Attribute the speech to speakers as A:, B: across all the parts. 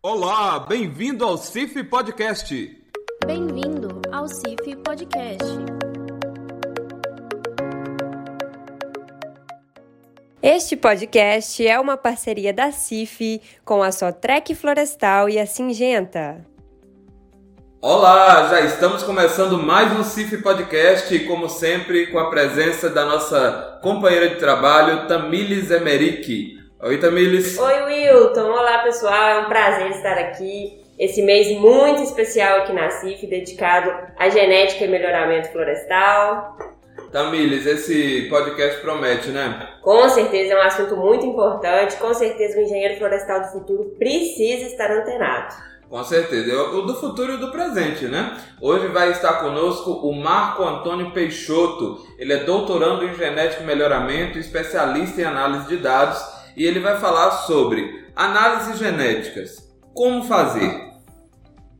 A: Olá, bem-vindo ao CIF Podcast.
B: Bem-vindo ao CIF Podcast.
C: Este podcast é uma parceria da CIF com a Sotrec Florestal e a Singenta.
A: Olá, já estamos começando mais um CIF Podcast, como sempre, com a presença da nossa companheira de trabalho, Tamílis Emerick. Oi, Tamílis.
C: Oi, Wilton. Olá, pessoal. É um prazer estar aqui. Esse mês muito especial aqui na CIF, dedicado à genética e melhoramento florestal.
A: Tamílis, esse podcast promete, né?
C: Com certeza é um assunto muito importante. Com certeza o engenheiro florestal do futuro precisa estar antenado.
A: Com certeza, o do futuro e o do presente, né? Hoje vai estar conosco o Marco Antônio Peixoto. Ele é doutorando em genética e melhoramento, especialista em análise de dados e ele vai falar sobre análises genéticas. Como fazer?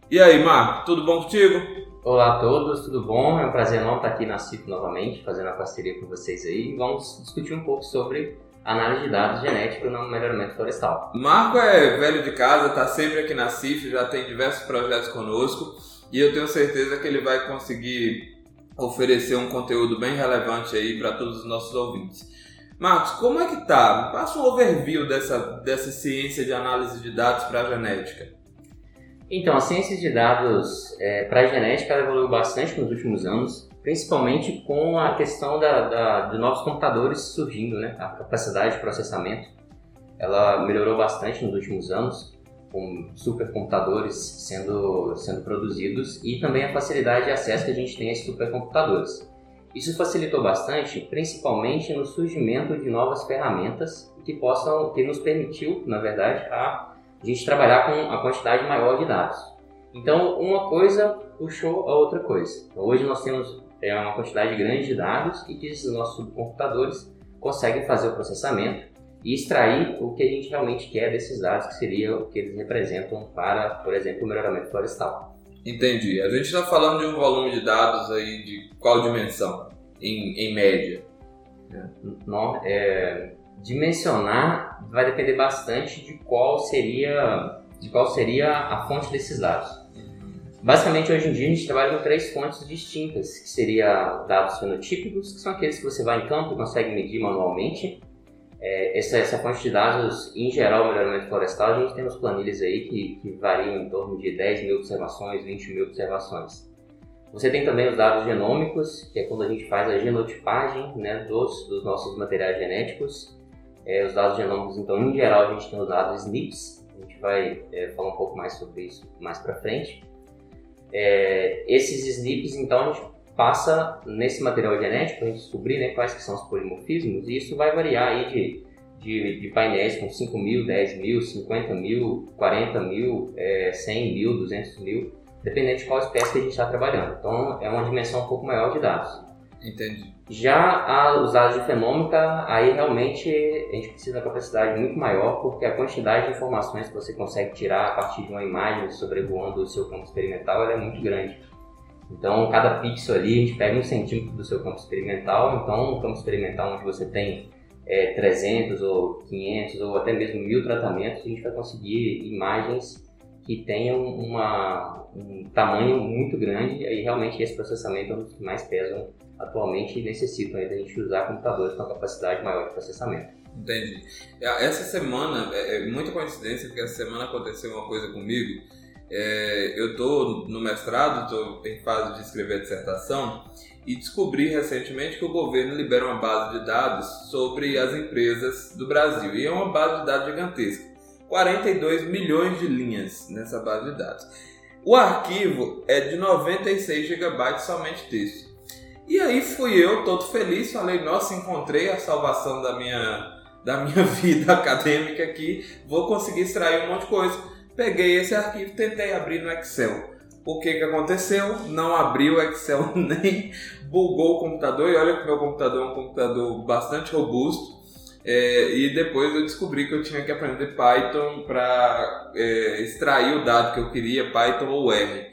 A: E aí, Marco, tudo bom contigo?
D: Olá a todos, tudo bom? É um prazer enorme estar aqui na CIP novamente, fazendo a parceria com vocês aí. Vamos discutir um pouco sobre análise de dados genéticos no melhoramento florestal.
A: Marco é velho de casa, está sempre aqui na CIF, já tem diversos projetos conosco e eu tenho certeza que ele vai conseguir oferecer um conteúdo bem relevante aí para todos os nossos ouvintes. Marcos, como é que tá? Passa um overview dessa, dessa ciência de análise de dados para a genética.
D: Então, a ciência de dados é, para a genética evoluiu bastante nos últimos anos, principalmente com a questão da, da, de novos computadores surgindo, né? A capacidade de processamento, ela melhorou bastante nos últimos anos, com supercomputadores sendo, sendo produzidos e também a facilidade de acesso que a gente tem a esses supercomputadores. Isso facilitou bastante, principalmente no surgimento de novas ferramentas que possam, que nos permitiu, na verdade, a gente trabalhar com a quantidade maior de dados. Então, uma coisa puxou a outra coisa. Hoje nós temos é, uma quantidade grande de dados e que esses nossos computadores conseguem fazer o processamento e extrair o que a gente realmente quer desses dados, que seria o que eles representam para, por exemplo, o melhoramento florestal.
A: Entendi. A gente está falando de um volume de dados aí de qual dimensão, em, em média?
D: Não, é, dimensionar vai depender bastante de qual seria de qual seria a fonte desses dados. Basicamente, hoje em dia, a gente trabalha com três fontes distintas, que seria dados fenotípicos, que são aqueles que você vai em campo e consegue medir manualmente, é, essa, essa fonte de dados, em geral, melhoramento florestal, a gente tem uns planilhas aí que, que variam em torno de 10 mil observações, 20 mil observações. Você tem também os dados genômicos, que é quando a gente faz a genotipagem né, dos, dos nossos materiais genéticos. É, os dados genômicos, então, em geral, a gente tem os dados SNPs, a gente vai é, falar um pouco mais sobre isso mais para frente. É, esses SNPs, então, a gente passa nesse material genético a gente descobrir né, quais que são os polimorfismos e isso vai variar aí de, de, de painéis com 5 mil, 10 mil, 50 mil, 40 mil, é, 100 mil, 200 mil, dependendo de qual espécie que a gente está trabalhando. Então é uma dimensão um pouco maior de dados.
A: Entendi.
D: Já os dados de fenômica, aí realmente a gente precisa de uma capacidade muito maior, porque a quantidade de informações que você consegue tirar a partir de uma imagem sobrevoando o seu campo experimental é muito grande. Então, cada pixel ali, a gente pega um centímetro do seu campo experimental. Então, um campo experimental onde você tem é, 300 ou 500 ou até mesmo mil tratamentos, a gente vai conseguir imagens que tenham uma, um tamanho muito grande. E realmente esse processamento é um dos que mais pesam atualmente e necessitam da gente usar computadores com capacidade maior de processamento.
A: Entendi. Essa semana, é, é muita coincidência, porque essa semana aconteceu uma coisa comigo é, eu estou no mestrado, estou em fase de escrever a dissertação e descobri recentemente que o governo libera uma base de dados sobre as empresas do Brasil. E é uma base de dados gigantesca. 42 milhões de linhas nessa base de dados. O arquivo é de 96 GB somente texto. E aí fui eu, todo feliz, falei, nossa, encontrei a salvação da minha, da minha vida acadêmica aqui, vou conseguir extrair um monte de coisa Peguei esse arquivo, tentei abrir no Excel. O que, que aconteceu? Não abriu o Excel nem bugou o computador. E olha que meu computador é um computador bastante robusto. É, e depois eu descobri que eu tinha que aprender Python para é, extrair o dado que eu queria, Python ou R.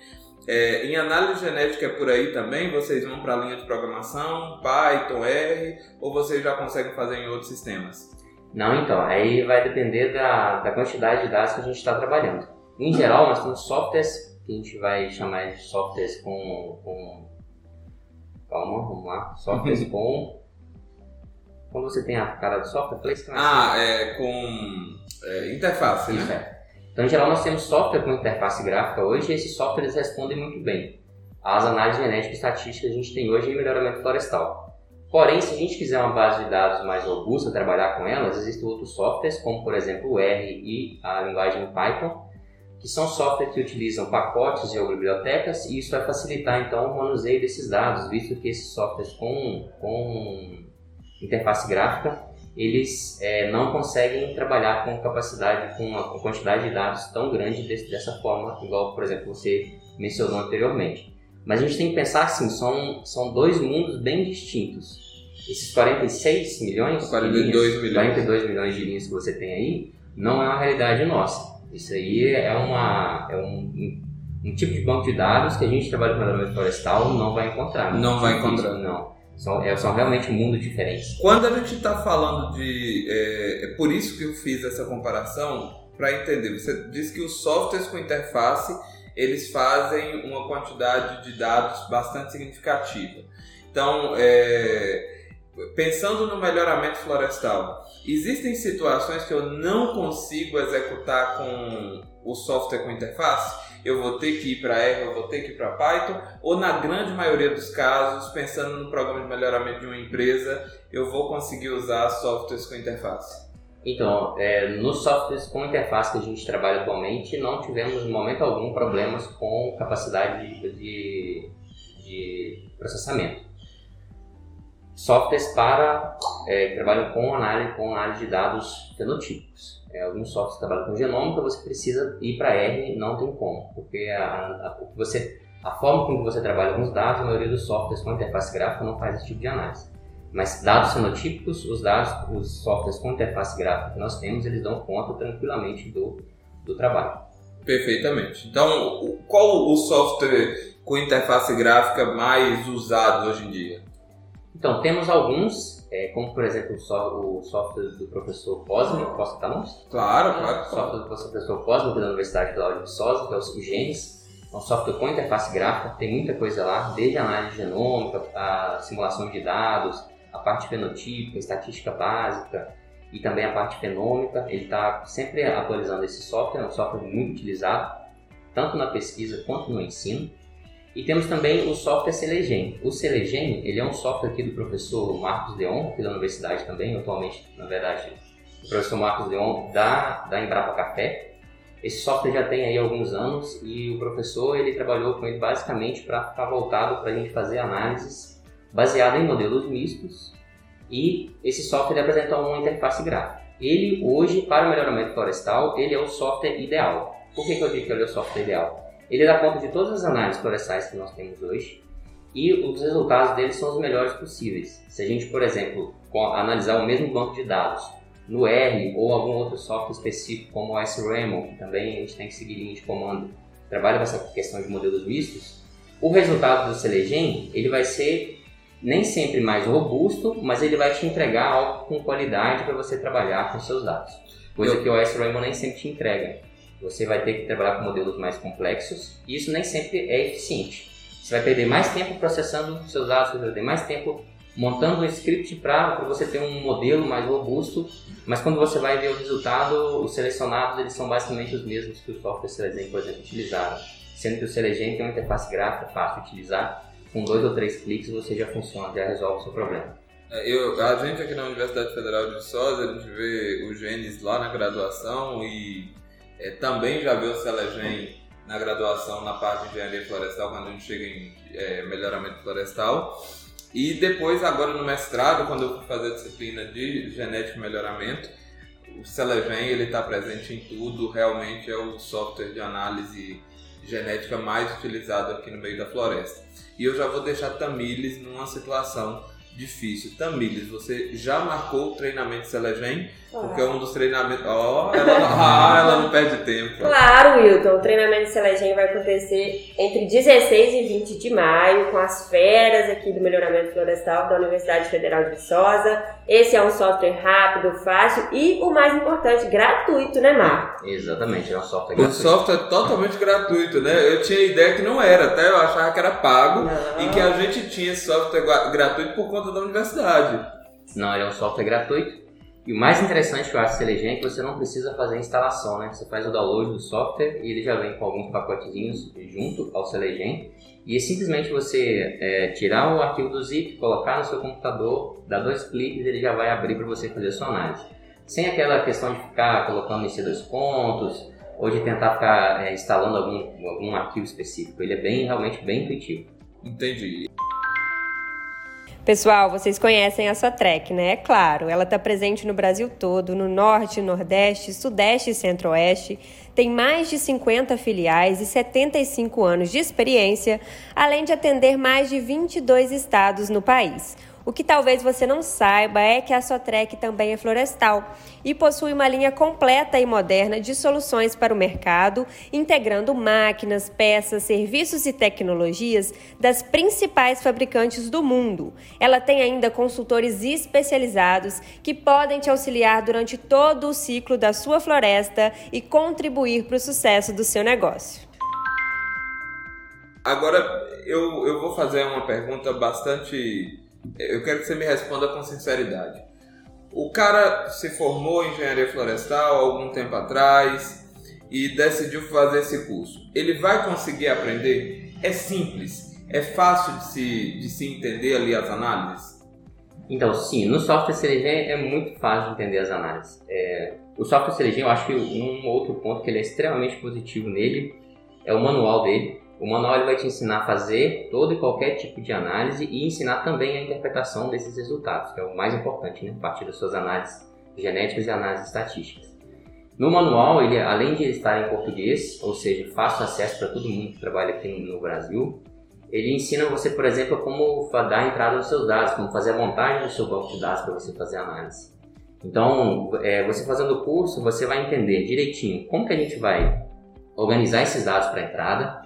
A: É, em análise genética é por aí também, vocês vão para a linha de programação, Python, R, ou vocês já conseguem fazer em outros sistemas?
D: Não, então, aí vai depender da, da quantidade de dados que a gente está trabalhando. Em geral, nós temos softwares que a gente vai chamar de softwares com. com calma, vamos lá. Softwares com. Quando você tem a cara do software, falei isso
A: Ah, é com é, interface,
D: Isso
A: né?
D: é. Então, em geral, nós temos software com interface gráfica hoje e esses softwares respondem muito bem às análises genéticas e estatísticas que a gente tem hoje em melhoramento florestal. Porém, se a gente quiser uma base de dados mais robusta, trabalhar com elas, existem outros softwares, como por exemplo o R e a linguagem Python, que são softwares que utilizam pacotes ou bibliotecas e isso vai facilitar então o manuseio desses dados, visto que esses softwares com, com interface gráfica eles é, não conseguem trabalhar com capacidade, com uma com quantidade de dados tão grande desse, dessa forma, igual, por exemplo, você mencionou anteriormente. Mas a gente tem que pensar assim, são, são dois mundos bem distintos. Esses 46 milhões,
A: 42
D: de linhas,
A: milhões.
D: 42 milhões de linhas que você tem aí, não é uma realidade nossa. Isso aí é, uma, é um, um, tipo de banco de dados que a gente trabalha com melhoramento florestal não vai encontrar.
A: Não
D: Muito
A: vai encontrar.
D: Não. São, é, são realmente mundos diferentes.
A: Quando a gente está falando de. É, é por isso que eu fiz essa comparação, para entender. Você disse que os softwares com interface eles fazem uma quantidade de dados bastante significativa. Então, é, pensando no melhoramento florestal, existem situações que eu não consigo executar com o software com interface? Eu vou ter que ir para R, eu vou ter que ir para Python, ou na grande maioria dos casos, pensando no programa de melhoramento de uma empresa, eu vou conseguir usar softwares com interface?
D: Então, é, nos softwares com interface que a gente trabalha atualmente, não tivemos em momento algum problemas com capacidade de, de, processamento. Softwares para é, que trabalham com análise, com análise de dados fenotípicos. É, alguns softwares trabalham com genômica, você precisa ir para R, não tem como, porque a, a, que você, a forma como você trabalha com os dados, a maioria dos softwares com interface gráfica não faz esse tipo de análise. Mas dados fenotípicos, os dados, os softwares com interface gráfica que nós temos, eles dão conta tranquilamente do, do trabalho.
A: Perfeitamente. Então, qual o software com interface gráfica mais usado hoje em dia?
D: Então, temos alguns, é, como por exemplo o, so- o software do professor Cosme, posso citar nomes?
A: Claro,
D: O
A: claro.
D: software do professor Cosme, da Universidade Federal de Viçosa, que é o Genes. É um software com interface gráfica, tem muita coisa lá, desde análise genômica, a simulação de dados, a parte fenotípica, estatística básica e também a parte fenômica. Ele está sempre atualizando esse software, é um software muito utilizado, tanto na pesquisa quanto no ensino. E temos também o software Selegen. O Selegen, ele é um software aqui do professor Marcos Deon, aqui da universidade também, atualmente, na verdade, o professor Marcos Deon da, da Embrapa Café. Esse software já tem aí alguns anos e o professor ele trabalhou com ele basicamente para ficar voltado para a gente fazer análises baseadas em modelos mistos e esse software apresenta uma interface gráfica. Ele hoje, para o melhoramento florestal, ele é o software ideal. Por que, que eu digo que ele é o software ideal? Ele dá conta de todas as análises florestais que nós temos hoje e os resultados dele são os melhores possíveis. Se a gente, por exemplo, analisar o mesmo banco de dados no R ou algum outro software específico como o SRAML, que também a gente tem que seguir linha de comando, trabalha com essa questão de modelos mistos, o resultado do Selegen ele vai ser nem sempre mais robusto, mas ele vai te entregar algo com qualidade para você trabalhar com seus dados. Coisa
A: Eu-
D: que o SRAML nem sempre te entrega. Você vai ter que trabalhar com modelos mais complexos e isso nem sempre é eficiente. Você vai perder mais tempo processando seus dados, você vai perder mais tempo montando um script para você ter um modelo mais robusto, mas quando você vai ver o resultado, os selecionados eles são basicamente os mesmos que o software Selegen, por exemplo, utilizaram. Sendo que o Selegen tem uma interface gráfica fácil de utilizar, com dois ou três cliques você já funciona, já resolve o seu problema.
A: É, Eu, a gente aqui na Universidade Federal de Viçosa, a gente vê o Genes lá na graduação e é, também já vê o Celegen na graduação na parte de engenharia florestal, quando a gente chega em é, melhoramento florestal. E depois, agora no mestrado, quando eu fui fazer a disciplina de genética e melhoramento, o Celegen ele está presente em tudo, realmente é o software de análise genética mais utilizado aqui no meio da floresta. E eu já vou deixar Tamires numa situação difícil. Tamires, você já marcou o treinamento Celegen? Porque é um dos treinamentos. Ó, ela, não- ah, ela não perde tempo.
C: Claro, Wilton. O treinamento de Selegem vai acontecer entre 16 e 20 de maio, com as feras aqui do Melhoramento Florestal da Universidade Federal de Viçosa. Esse é um software rápido, fácil e, o mais importante, gratuito, né, Marco?
D: Exatamente, é um software
A: O
D: gratuito.
A: software é totalmente gratuito, né? Eu tinha ideia que não era, até eu achava que era pago
C: Não.
A: e que a gente tinha esse software gratuito por conta da universidade.
D: Não, ele é um software gratuito. E o mais interessante que eu acho Selegen é que você não precisa fazer a instalação, né? Você faz o download do software e ele já vem com alguns pacotezinhos junto ao Selegen. E é simplesmente você é, tirar o arquivo do zip, colocar no seu computador, dar dois cliques e ele já vai abrir para você fazer a sua análise. Sem aquela questão de ficar colocando em dois pontos ou de tentar ficar é, instalando algum, algum arquivo específico. Ele é bem, realmente bem intuitivo.
A: Entendi.
C: Pessoal, vocês conhecem a Sotrec, né? É claro, ela está presente no Brasil todo, no Norte, Nordeste, Sudeste e Centro-Oeste. Tem mais de 50 filiais e 75 anos de experiência, além de atender mais de 22 estados no país. O que talvez você não saiba é que a Sotrec também é florestal e possui uma linha completa e moderna de soluções para o mercado, integrando máquinas, peças, serviços e tecnologias das principais fabricantes do mundo. Ela tem ainda consultores especializados que podem te auxiliar durante todo o ciclo da sua floresta e contribuir para o sucesso do seu negócio.
A: Agora eu, eu vou fazer uma pergunta bastante. Eu quero que você me responda com sinceridade. O cara se formou em engenharia florestal algum tempo atrás e decidiu fazer esse curso. Ele vai conseguir aprender? É simples, é fácil de se, de se entender ali as análises?
D: Então, sim, no software Selegen é muito fácil de entender as análises. É, o software Selegen, eu acho que um outro ponto que ele é extremamente positivo nele é o manual dele. O manual vai te ensinar a fazer todo e qualquer tipo de análise e ensinar também a interpretação desses resultados, que é o mais importante, né? A partir das suas análises genéticas e análises estatísticas. No manual, ele, além de estar em português, ou seja, fácil acesso para todo mundo que trabalha aqui no, Brasil, ele ensina você, por exemplo, como dar entrada nos seus dados, como fazer a montagem do seu banco de dados para você fazer análise. Então, é, você fazendo o curso, você vai entender direitinho como que a gente vai organizar esses dados para entrada,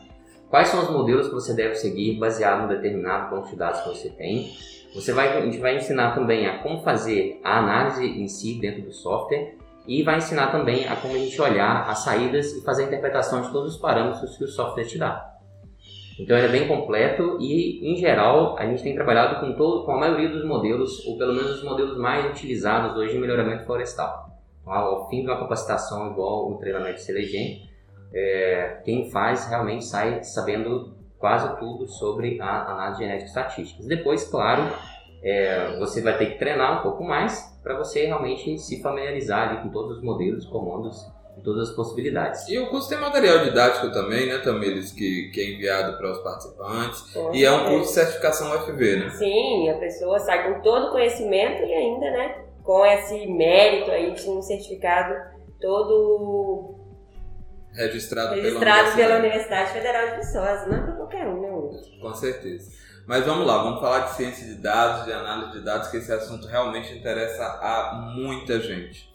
D: quais são os modelos que você deve seguir baseado no determinado banco de dados que você tem. Você vai, a gente vai ensinar também a como fazer a análise em si dentro do software e vai ensinar também a como a gente olhar as saídas e fazer a interpretação de todos os parâmetros que o software te dá. Então ele é bem completo e, em geral, a gente tem trabalhado com, todo, com a maioria dos modelos, ou pelo menos os modelos mais utilizados hoje em melhoramento florestal. Então, ao fim de uma capacitação igual o treinamento Selegen, é, quem faz realmente sai sabendo quase tudo sobre a análise genética e estatísticas. Depois, claro, é, você vai ter que treinar um pouco mais para você realmente se familiarizar ali com todos os modelos, comandos e todas as possibilidades.
A: E o curso tem material didático também, né, Tamires, que, que é enviado para os participantes.
C: Com
A: E é um curso de certificação UFV, né?
C: Sim, a pessoa sai com todo o conhecimento e ainda, né, com esse mérito aí de um certificado todo
A: Registrado,
C: registrado
A: pela
C: pela
A: Universidade.
C: Universidade Federal de Viçosa. Não é para qualquer um, né?
A: Com certeza. Mas vamos lá, vamos falar de ciência de dados, de análise de dados, que esse assunto realmente interessa a muita gente.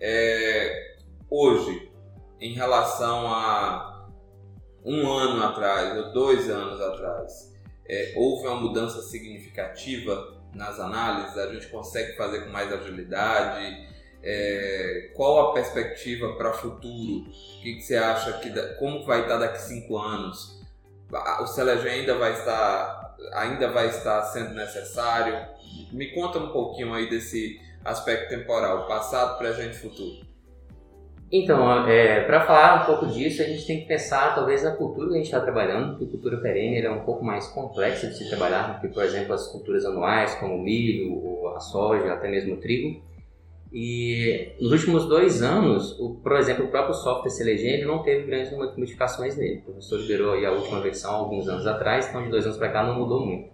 A: É, hoje, em relação a um ano atrás ou dois anos atrás, é, houve uma mudança significativa nas análises? A gente consegue fazer com mais agilidade? É, qual a perspectiva para o futuro? O que, que você acha que da- como vai estar daqui a cinco anos? O Celege ainda vai estar ainda vai estar sendo necessário? Me conta um pouquinho aí desse aspecto temporal, passado, presente futuro.
D: Então, para falar um pouco disso, a gente tem que pensar talvez na cultura que a gente está trabalhando, porque cultura perene é um pouco mais complexa de se trabalhar do que, por exemplo, as culturas anuais, como o milho, a soja, até mesmo o trigo. E nos últimos dois anos, o, por exemplo, o próprio software ele não teve grandes modificações nele. O professor liberou a última versão alguns anos atrás, então de dois anos para cá não mudou muito.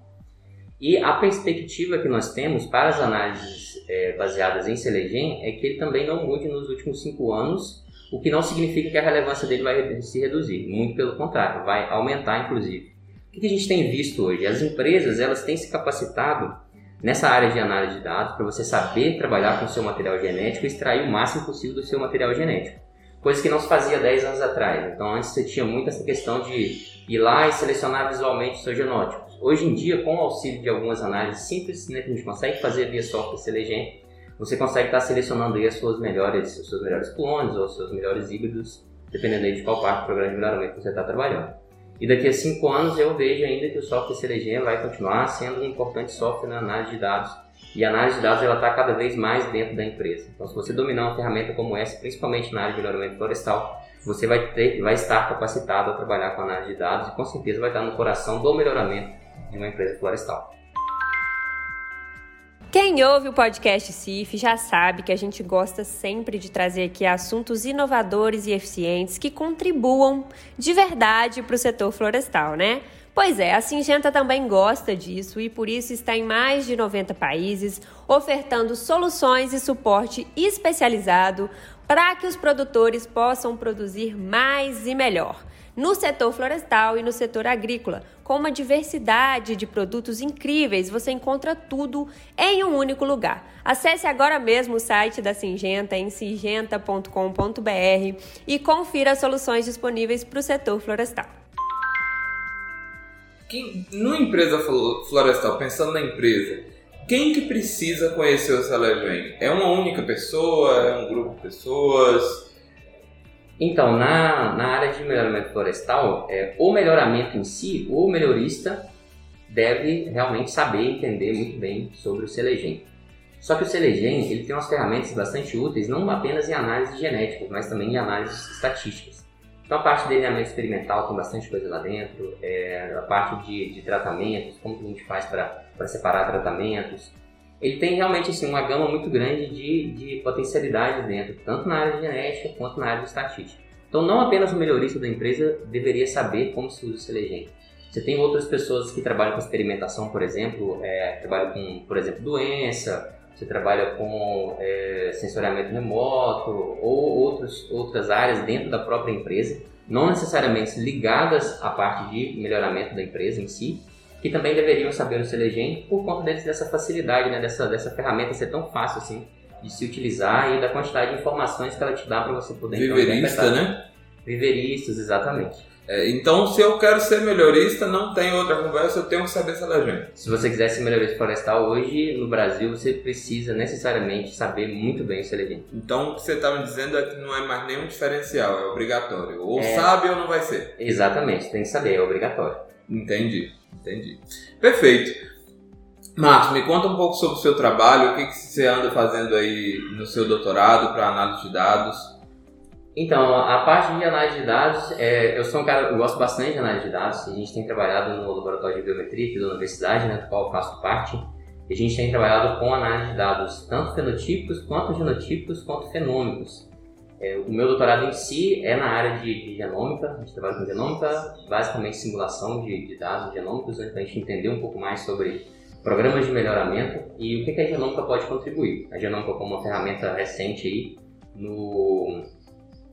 D: E a perspectiva que nós temos para as análises eh, baseadas em Selegen é que ele também não mude nos últimos cinco anos, o que não significa que a relevância dele vai se reduzir, muito pelo contrário, vai aumentar inclusive. O que a gente tem visto hoje? As empresas elas têm se capacitado nessa área de análise de dados para você saber trabalhar com o seu material genético e extrair o máximo possível do seu material genético. coisa que não se fazia 10 anos atrás. Então antes você tinha muito essa questão de ir lá e selecionar visualmente os seus genótipos. Hoje em dia, com o auxílio de algumas análises simples, né, que a gente consegue fazer via software Selegem, você consegue estar selecionando aí as suas melhores, os seus melhores clones ou os seus melhores híbridos, dependendo aí de qual parte do programa de melhoramento você está trabalhando. E daqui a cinco anos eu vejo ainda que o software Selegem vai continuar sendo um importante software na análise de dados e a análise de dados ela está cada vez mais dentro da empresa. Então, se você dominar uma ferramenta como essa, principalmente na área de melhoramento florestal, você vai, ter, vai estar capacitado a trabalhar com análise de dados e com certeza vai estar no coração do melhoramento de uma empresa florestal.
C: Quem ouve o podcast CIF já sabe que a gente gosta sempre de trazer aqui assuntos inovadores e eficientes que contribuam de verdade para o setor florestal, né? Pois é, a Singenta também gosta disso e por isso está em mais de 90 países, ofertando soluções e suporte especializado para que os produtores possam produzir mais e melhor. No setor florestal e no setor agrícola, com uma diversidade de produtos incríveis, você encontra tudo em um único lugar. Acesse agora mesmo o site da Singenta em singenta.com.br e confira as soluções disponíveis para o setor florestal.
A: Quem, numa empresa florestal, pensando na empresa, quem que precisa conhecer o Salegem? É uma única pessoa? É um grupo de pessoas?
D: Então, na, na área de melhoramento florestal, é, o melhoramento em si, o melhorista deve realmente saber entender muito bem sobre o Selegem. Só que o Selegem ele tem umas ferramentas bastante úteis, não apenas em análise genética, mas também em análises estatísticas. Então a parte de delineamento experimental tem bastante coisa lá dentro, é, a parte de, de tratamentos, como que a gente faz para separar tratamentos. Ele tem realmente assim, uma gama muito grande de, de potencialidades dentro, tanto na área de genética quanto na área de estatística. Então não apenas o melhorista da empresa deveria saber como se usa o Selegem. Você tem outras pessoas que trabalham com experimentação, por exemplo, é, trabalham com, por exemplo, doença, você trabalha com é, sensoriamento remoto ou outros, outras áreas dentro da própria empresa, não necessariamente ligadas à parte de melhoramento da empresa em si, que também deveriam saber o Selegem por conta deles, dessa facilidade, né, dessa, dessa ferramenta ser tão fácil assim de se utilizar e da quantidade de informações que ela te dá para você poder
A: Viverista, né?
D: Viveristas, exatamente.
A: É, então, se eu quero ser melhorista, não tem outra conversa, eu tenho que saber essa legenda.
D: Se você quiser ser melhorista florestal hoje no Brasil, você precisa necessariamente saber muito bem essa legenda.
A: Então, o que você está me dizendo é que não é mais nenhum diferencial, é obrigatório. Ou é... sabe ou não vai ser.
D: Exatamente, tem que saber, é obrigatório.
A: Entendi, entendi. Perfeito. Marcos, me conta um pouco sobre o seu trabalho, o que, que você anda fazendo aí no seu doutorado para análise de dados.
D: Então, a parte de análise de dados, é, eu sou um cara, eu gosto bastante de análise de dados. A gente tem trabalhado no laboratório de biometria aqui da universidade, né, do qual eu faço parte. E a gente tem trabalhado com análise de dados, tanto fenotípicos, quanto genotípicos, quanto fenômicos. É, o meu doutorado em si é na área de, de, genômica, a gente trabalha com genômica, basicamente simulação de, de dados genômicos, né, para a gente entender um pouco mais sobre programas de melhoramento e o que, que a genômica pode contribuir. A genômica como uma ferramenta recente aí no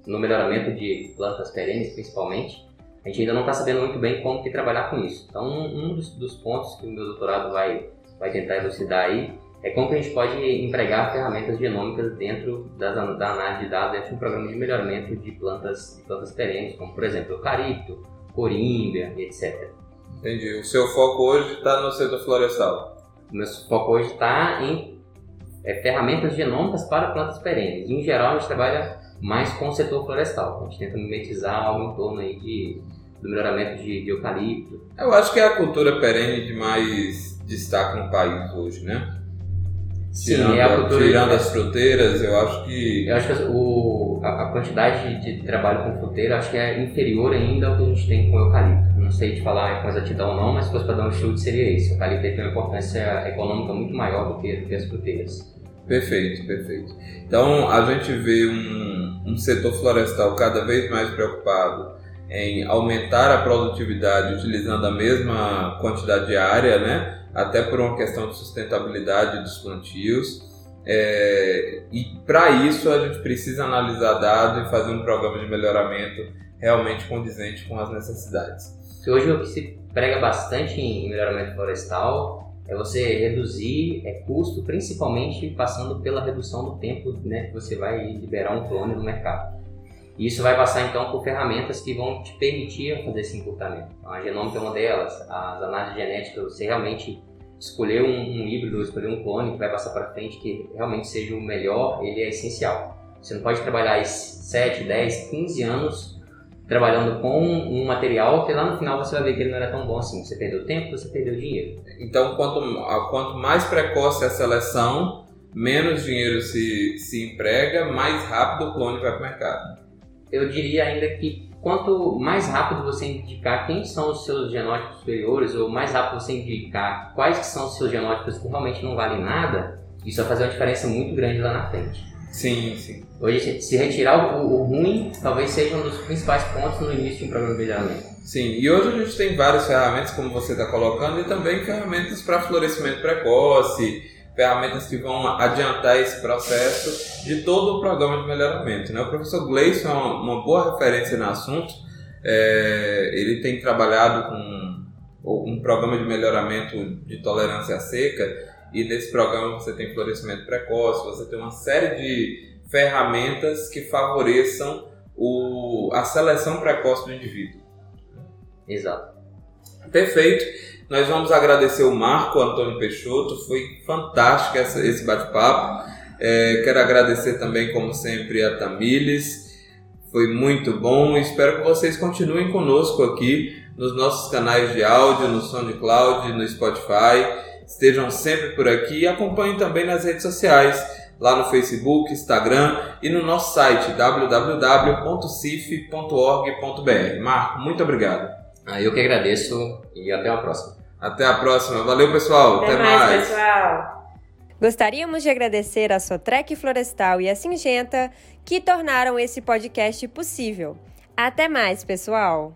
D: no melhoramento de plantas perenes, principalmente, a gente ainda não está sabendo muito bem como que trabalhar com isso. Então, um dos, dos, pontos que o meu doutorado vai, vai tentar elucidar aí é como que a gente pode empregar ferramentas genômicas dentro das, da análise de dados dentro de um programa de melhoramento de plantas, de plantas perenes, como, por exemplo, eucalipto, corímbia etc.
A: Entendi. O seu foco hoje está no setor florestal?
D: O meu foco hoje está em é, ferramentas genômicas para plantas perenes. Em geral, a gente trabalha mais com o setor florestal. A gente tenta mimetizar algo em torno aí de, do melhoramento de, de eucalipto.
A: Eu acho que é a cultura perene de mais destaque no país hoje, né?
D: Sim, tirando, é a cultura
A: tirando as fruteiras, eu acho que.
D: Eu acho que o, a, a quantidade de, de, trabalho com fruteira acho que é inferior ainda ao que a gente tem com eucalipto. Não sei te falar com exatidão ou não, mas se fosse para dar um chute seria esse. O eucalipto tem uma importância econômica muito maior do que, do que as fruteiras.
A: Perfeito, perfeito. Então a gente vê um, um setor florestal cada vez mais preocupado em aumentar a produtividade utilizando a mesma quantidade de área, né? Até por uma questão de sustentabilidade dos plantios. É, e para isso a gente precisa analisar dados e fazer um programa de melhoramento realmente condizente com as necessidades.
D: Hoje o que se prega bastante em melhoramento florestal é você reduzir é, custo, principalmente passando pela redução do tempo né, que você vai liberar um clone no mercado. E isso vai passar então por ferramentas que vão te permitir fazer esse encurtamento. Então, a genômica é uma delas, as análises genéticas, você realmente escolher um, um híbrido, escolher um clone que vai passar para frente, que realmente seja o melhor, ele é essencial. Você não pode trabalhar 7, 10, 15 anos trabalhando com um material que lá no final você vai ver que ele não era tão bom assim. Você perdeu tempo, você perdeu dinheiro.
A: Então, quanto, quanto mais precoce a seleção, menos dinheiro se, se emprega, mais rápido o clone vai para o mercado.
D: Eu diria ainda que quanto mais rápido você indicar quem são os seus genótipos superiores, ou mais rápido você indicar quais são os seus genótipos que realmente não valem nada, isso vai fazer uma diferença muito grande lá na frente.
A: Sim, sim.
D: Hoje, se retirar o, o, ruim, talvez seja um dos principais pontos no início de um programa de melhoramento.
A: Sim, e hoje a gente tem várias ferramentas, como você está colocando, e também ferramentas para florescimento precoce, ferramentas que vão adiantar esse processo de todo o programa de melhoramento. Né? O professor Gleison é uma, uma boa referência no assunto, é, ele tem trabalhado com um programa de melhoramento de tolerância à seca, e nesse programa você tem florescimento precoce, você tem uma série de ferramentas que favoreçam o, a seleção precoce do indivíduo.
D: Exato.
A: Perfeito. Nós vamos agradecer o Marco Antônio Peixoto, foi fantástico essa, esse bate-papo. É, quero agradecer também, como sempre, a Tamires. Foi muito bom. Espero que vocês continuem conosco aqui nos nossos canais de áudio, no SoundCloud, no Spotify estejam sempre por aqui e acompanhem também nas redes sociais, lá no Facebook, Instagram e no nosso site www.cif.org.br. Marco, muito obrigado.
D: Ah, eu que agradeço e até a próxima.
A: Até a próxima. Valeu, pessoal.
C: Até, até mais, mais, pessoal. Gostaríamos de agradecer a Sotrec Florestal e a Singenta que tornaram esse podcast possível. Até mais, pessoal!